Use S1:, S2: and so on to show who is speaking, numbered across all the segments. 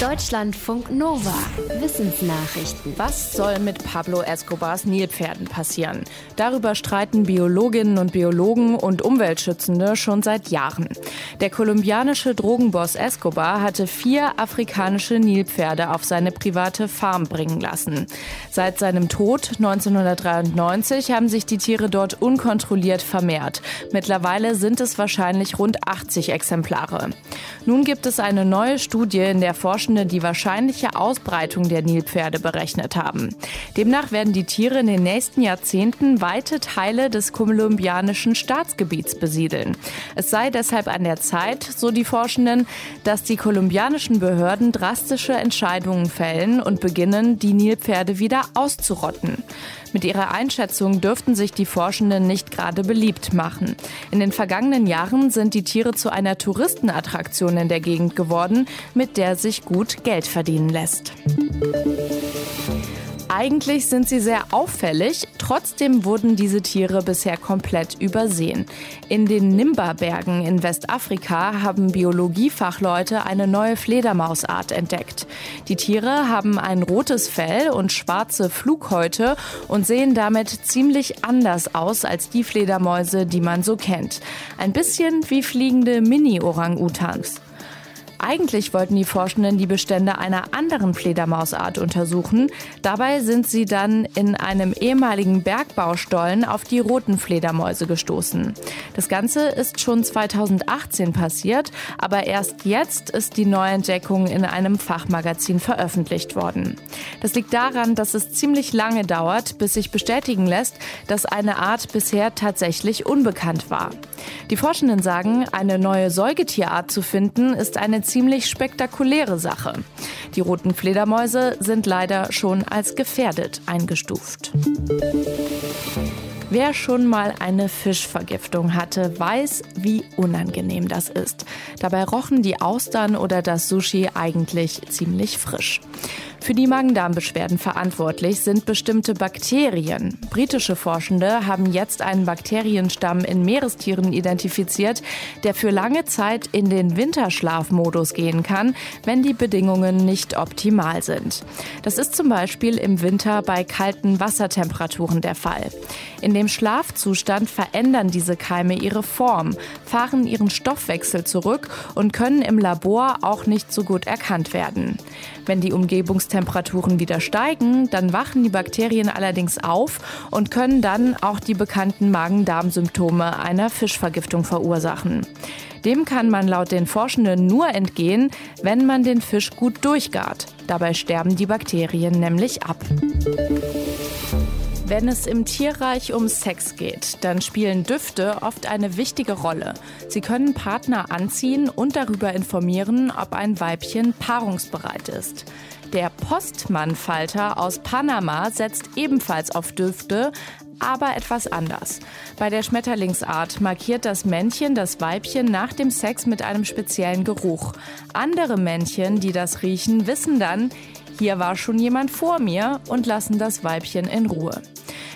S1: Deutschlandfunk Nova. Wissensnachrichten.
S2: Was soll mit Pablo Escobars Nilpferden passieren? Darüber streiten Biologinnen und Biologen und Umweltschützende schon seit Jahren. Der kolumbianische Drogenboss Escobar hatte vier afrikanische Nilpferde auf seine private Farm bringen lassen. Seit seinem Tod 1993 haben sich die Tiere dort unkontrolliert vermehrt. Mittlerweile sind es wahrscheinlich rund 80 Exemplare. Nun gibt es eine neue Studie, in der Forschung Forschende die wahrscheinliche Ausbreitung der Nilpferde berechnet haben. Demnach werden die Tiere in den nächsten Jahrzehnten weite Teile des kolumbianischen Staatsgebiets besiedeln. Es sei deshalb an der Zeit, so die Forschenden, dass die kolumbianischen Behörden drastische Entscheidungen fällen und beginnen, die Nilpferde wieder auszurotten. Mit ihrer Einschätzung dürften sich die Forschenden nicht gerade beliebt machen. In den vergangenen Jahren sind die Tiere zu einer Touristenattraktion in der Gegend geworden, mit der sich gut Geld verdienen lässt. Eigentlich sind sie sehr auffällig, trotzdem wurden diese Tiere bisher komplett übersehen. In den Nimba-Bergen in Westafrika haben Biologiefachleute eine neue Fledermausart entdeckt. Die Tiere haben ein rotes Fell und schwarze Flughäute und sehen damit ziemlich anders aus als die Fledermäuse, die man so kennt. Ein bisschen wie fliegende Mini-Orang-Utans. Eigentlich wollten die Forschenden die Bestände einer anderen Fledermausart untersuchen. Dabei sind sie dann in einem ehemaligen Bergbaustollen auf die roten Fledermäuse gestoßen. Das Ganze ist schon 2018 passiert, aber erst jetzt ist die Neuentdeckung in einem Fachmagazin veröffentlicht worden. Das liegt daran, dass es ziemlich lange dauert, bis sich bestätigen lässt, dass eine Art bisher tatsächlich unbekannt war. Die Forschenden sagen, eine neue Säugetierart zu finden, ist eine ziemlich spektakuläre Sache. Die roten Fledermäuse sind leider schon als gefährdet eingestuft. Wer schon mal eine Fischvergiftung hatte, weiß, wie unangenehm das ist. Dabei rochen die Austern oder das Sushi eigentlich ziemlich frisch. Für die Magen-Darm-Beschwerden verantwortlich sind bestimmte Bakterien. Britische Forschende haben jetzt einen Bakterienstamm in Meerestieren identifiziert, der für lange Zeit in den Winterschlafmodus gehen kann, wenn die Bedingungen nicht optimal sind. Das ist zum Beispiel im Winter bei kalten Wassertemperaturen der Fall. In dem Schlafzustand verändern diese Keime ihre Form, fahren ihren Stoffwechsel zurück und können im Labor auch nicht so gut erkannt werden. Wenn die Umgebungstemperaturen wieder steigen, dann wachen die Bakterien allerdings auf und können dann auch die bekannten Magen-Darm-Symptome einer Fischvergiftung verursachen. Dem kann man laut den Forschenden nur entgehen, wenn man den Fisch gut durchgart. Dabei sterben die Bakterien nämlich ab. Wenn es im Tierreich um Sex geht, dann spielen Düfte oft eine wichtige Rolle. Sie können Partner anziehen und darüber informieren, ob ein Weibchen paarungsbereit ist. Der Postmannfalter aus Panama setzt ebenfalls auf Düfte, aber etwas anders. Bei der Schmetterlingsart markiert das Männchen das Weibchen nach dem Sex mit einem speziellen Geruch. Andere Männchen, die das riechen, wissen dann, hier war schon jemand vor mir und lassen das Weibchen in Ruhe.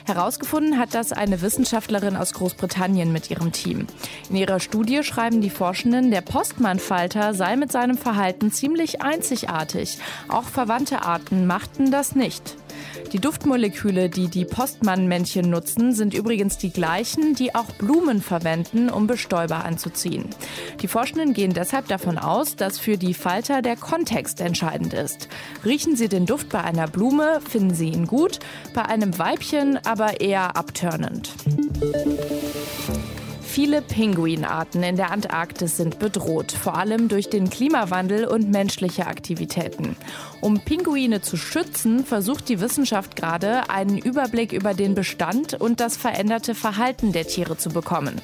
S2: Herausgefunden hat das eine Wissenschaftlerin aus Großbritannien mit ihrem Team. In ihrer Studie schreiben die Forschenden, der Postmannfalter sei mit seinem Verhalten ziemlich einzigartig. Auch verwandte Arten machten das nicht. Die Duftmoleküle, die die Postmann-Männchen nutzen, sind übrigens die gleichen, die auch Blumen verwenden, um Bestäuber anzuziehen. Die Forschenden gehen deshalb davon aus, dass für die Falter der Kontext entscheidend ist. Riechen sie den Duft bei einer Blume, finden sie ihn gut, bei einem Weibchen aber eher abtörnend. Viele Pinguinarten in der Antarktis sind bedroht, vor allem durch den Klimawandel und menschliche Aktivitäten. Um Pinguine zu schützen, versucht die Wissenschaft gerade, einen Überblick über den Bestand und das veränderte Verhalten der Tiere zu bekommen.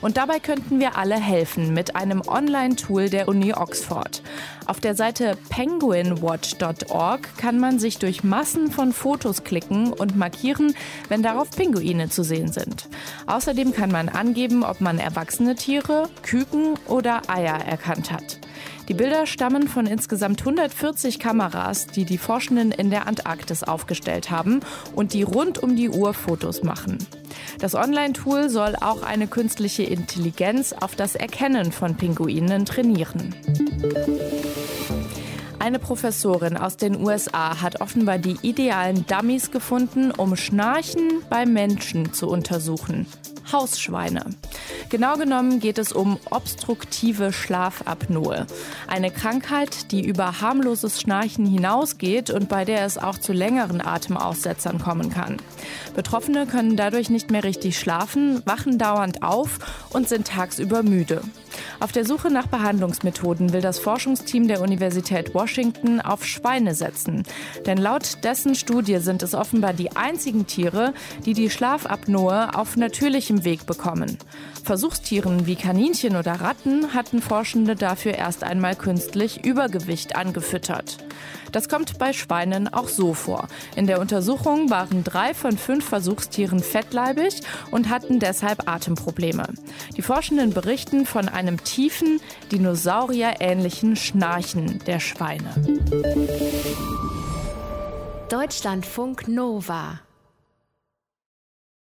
S2: Und dabei könnten wir alle helfen mit einem Online-Tool der Uni Oxford. Auf der Seite penguinwatch.org kann man sich durch Massen von Fotos klicken und markieren, wenn darauf Pinguine zu sehen sind. Außerdem kann man angeben, ob man erwachsene Tiere, Küken oder Eier erkannt hat. Die Bilder stammen von insgesamt 140 Kameras, die die Forschenden in der Antarktis aufgestellt haben und die rund um die Uhr Fotos machen. Das Online-Tool soll auch eine künstliche Intelligenz auf das Erkennen von Pinguinen trainieren. Eine Professorin aus den USA hat offenbar die idealen Dummies gefunden, um Schnarchen bei Menschen zu untersuchen. Hausschweine. Genau genommen geht es um obstruktive Schlafapnoe. Eine Krankheit, die über harmloses Schnarchen hinausgeht und bei der es auch zu längeren Atemaussetzern kommen kann. Betroffene können dadurch nicht mehr richtig schlafen, wachen dauernd auf und sind tagsüber müde. Auf der Suche nach Behandlungsmethoden will das Forschungsteam der Universität Washington auf Schweine setzen. Denn laut dessen Studie sind es offenbar die einzigen Tiere, die die Schlafapnoe auf natürlichem Weg bekommen. Versuchstieren wie Kaninchen oder Ratten hatten Forschende dafür erst einmal künstlich Übergewicht angefüttert. Das kommt bei Schweinen auch so vor. In der Untersuchung waren drei von fünf Versuchstieren fettleibig und hatten deshalb Atemprobleme. Die Forschenden berichten von einem tiefen, dinosaurierähnlichen Schnarchen der Schweine.
S1: Deutschlandfunk Nova